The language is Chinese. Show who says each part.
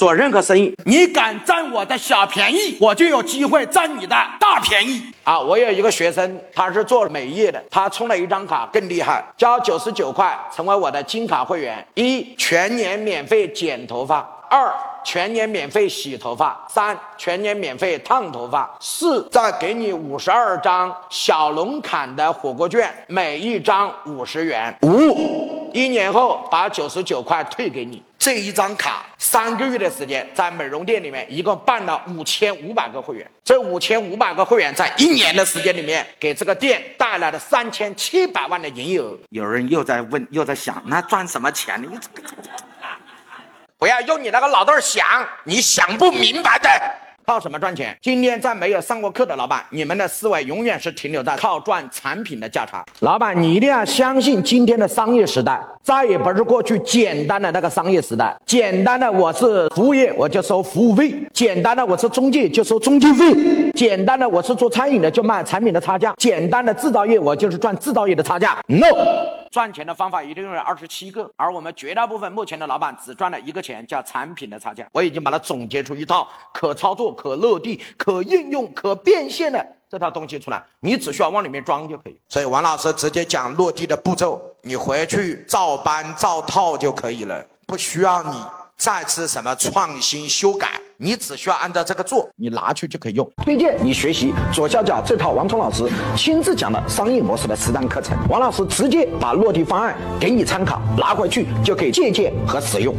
Speaker 1: 做任何生意，你敢占我的小便宜，我就有机会占你的大便宜啊！我有一个学生，他是做美业的，他充了一张卡更厉害，交九十九块成为我的金卡会员，一全年免费剪头发，二。全年免费洗头发，三全年免费烫头发，四再给你五十二张小龙坎的火锅券，每一张五十元。五一年后把九十九块退给你。这一张卡三个月的时间，在美容店里面一共办了五千五百个会员。这五千五百个会员在一年的时间里面，给这个店带来了三千七百万的营业额。有人又在问，又在想，那赚什么钱呢？你这个。不要用你那个脑袋想，你想不明白的。靠什么赚钱？今天在没有上过课的老板，你们的思维永远是停留在靠赚产品的价差。老板，你一定要相信今天的商业时代，再也不是过去简单的那个商业时代。简单的我是服务业，我就收服务费；简单的我是中介，就收中介费；简单的我是做餐饮的，就卖产品的差价；简单的制造业，我就是赚制造业的差价。No，赚钱的方法一定有二十七个，而我们绝大部分目前的老板只赚了一个钱，叫产品的差价。我已经把它总结出一套可操作。可落地、可应用、可变现的这套东西出来，你只需要往里面装就可以。所以王老师直接讲落地的步骤，你回去照搬照套就可以了，不需要你再次什么创新修改，你只需要按照这个做，你拿去就可以用。推荐你学习左下角这套王聪老师亲自讲的商业模式的实战课程，王老师直接把落地方案给你参考，拿回去就可以借鉴和使用。